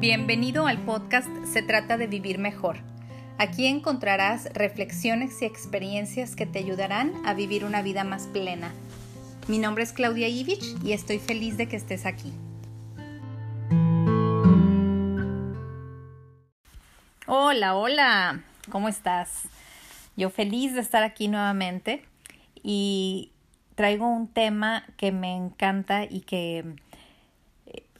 Bienvenido al podcast Se trata de vivir mejor. Aquí encontrarás reflexiones y experiencias que te ayudarán a vivir una vida más plena. Mi nombre es Claudia Ivich y estoy feliz de que estés aquí. Hola, hola, ¿cómo estás? Yo feliz de estar aquí nuevamente y traigo un tema que me encanta y que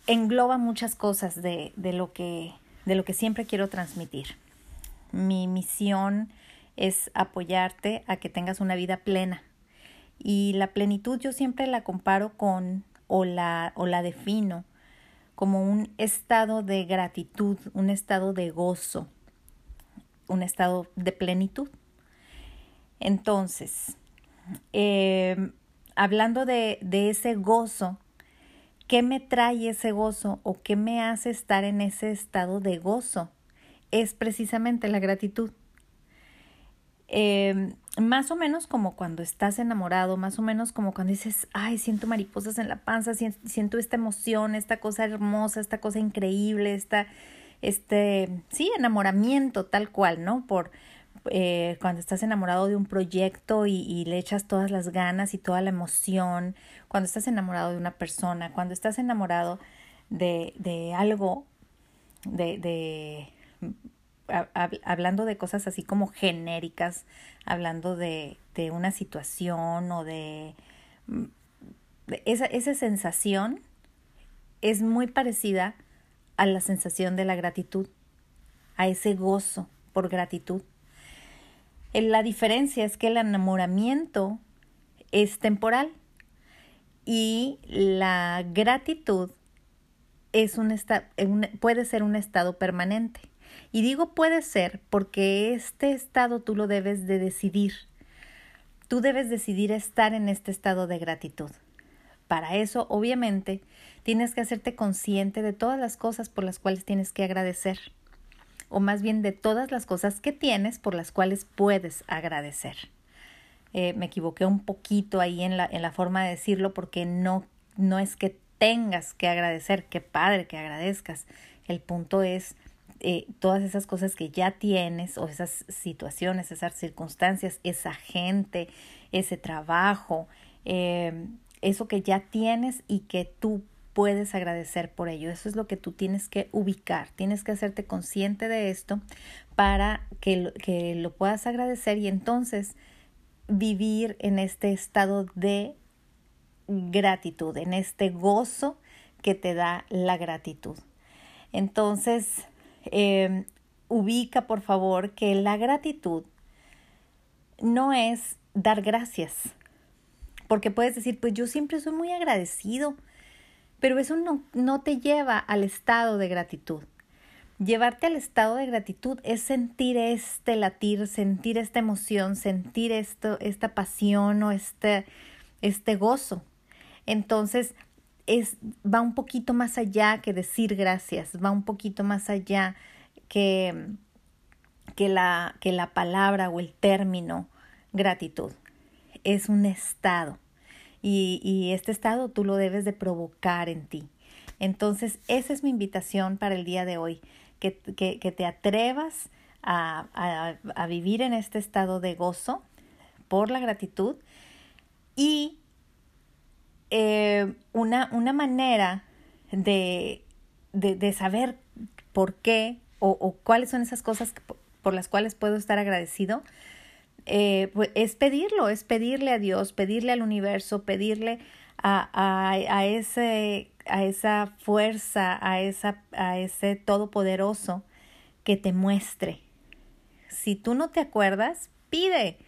engloba muchas cosas de, de, lo, que, de lo que siempre quiero transmitir. Mi misión es apoyarte a que tengas una vida plena. Y la plenitud yo siempre la comparo con o la, o la defino como un estado de gratitud, un estado de gozo, un estado de plenitud. Entonces, eh, hablando de, de ese gozo, ¿qué me trae ese gozo o qué me hace estar en ese estado de gozo? Es precisamente la gratitud. Eh, más o menos como cuando estás enamorado, más o menos como cuando dices, ay, siento mariposas en la panza, siento esta emoción, esta cosa hermosa, esta cosa increíble, esta, este, sí, enamoramiento tal cual, ¿no? Por, eh, cuando estás enamorado de un proyecto y, le echas todas las ganas y toda la emoción, cuando estás enamorado de una persona, cuando estás enamorado de, de algo, de, de hablando de cosas así como genéricas, hablando de, de una situación o de esa, esa sensación es muy parecida a la sensación de la gratitud, a ese gozo por gratitud. La diferencia es que el enamoramiento es temporal y la gratitud es un puede ser un estado permanente. Y digo puede ser porque este estado tú lo debes de decidir. Tú debes decidir estar en este estado de gratitud. Para eso, obviamente, tienes que hacerte consciente de todas las cosas por las cuales tienes que agradecer o más bien de todas las cosas que tienes por las cuales puedes agradecer. Eh, me equivoqué un poquito ahí en la, en la forma de decirlo porque no, no es que tengas que agradecer, qué padre que agradezcas. El punto es eh, todas esas cosas que ya tienes o esas situaciones, esas circunstancias, esa gente, ese trabajo, eh, eso que ya tienes y que tú puedes agradecer por ello. Eso es lo que tú tienes que ubicar, tienes que hacerte consciente de esto para que lo, que lo puedas agradecer y entonces vivir en este estado de gratitud, en este gozo que te da la gratitud. Entonces, eh, ubica por favor que la gratitud no es dar gracias, porque puedes decir, pues yo siempre soy muy agradecido, pero eso no, no te lleva al estado de gratitud. Llevarte al estado de gratitud es sentir este latir, sentir esta emoción, sentir esto, esta pasión o este, este gozo. Entonces, es, va un poquito más allá que decir gracias, va un poquito más allá que, que, la, que la palabra o el término gratitud. Es un estado y, este estado tú lo debes de provocar en ti. Entonces, esa es mi invitación para el día de hoy, que, que, que te atrevas a, a, a, vivir en este estado de gozo por la gratitud y eh, una, una manera de, de, de, saber por qué o, o, cuáles son esas cosas por las cuales puedo estar agradecido eh, pues es pedirlo, es pedirle a Dios, pedirle al universo, pedirle a, a, a, ese, a esa fuerza, a, esa, a ese todopoderoso que te muestre. Si tú no te acuerdas, pide,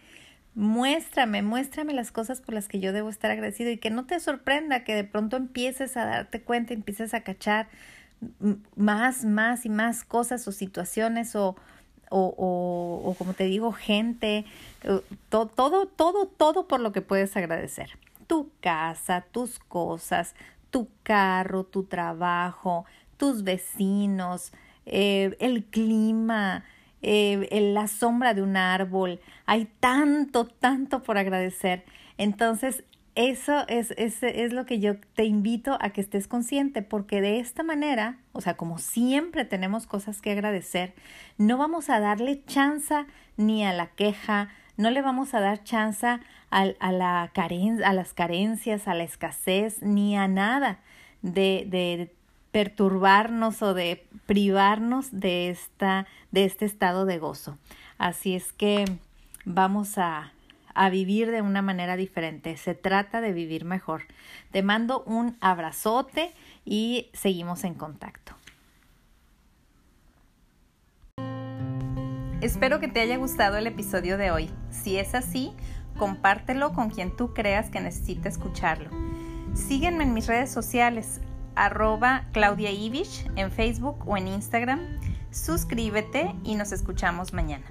muéstrame, muéstrame las cosas por las que yo debo estar agradecido y que no te sorprenda que de pronto empieces a darte cuenta, empieces a cachar más, más y más cosas o situaciones o, o, o, o como te digo, gente, todo, todo, todo, todo por lo que puedes agradecer. Tu casa, tus cosas, tu carro, tu trabajo, tus vecinos, eh, el clima, eh, la sombra de un árbol. Hay tanto, tanto por agradecer. Entonces, eso es, es, es, lo que yo te invito a que estés consciente, porque de esta manera, o sea, como siempre tenemos cosas que agradecer, no vamos a darle chance ni a la queja, no le vamos a dar chance a, a, la caren a las carencias, a la escasez, ni a nada de, de perturbarnos o de privarnos de, esta, de este estado de gozo. Así es que vamos a, a vivir de una manera diferente. Se trata de vivir mejor. Te mando un abrazote y seguimos en contacto. Espero que te haya gustado el episodio de hoy. Si es así, compártelo con quien tú creas que necesite escucharlo. Sígueme en mis redes sociales, arroba Claudia Ivich en Facebook o en Instagram. Suscríbete y nos escuchamos mañana.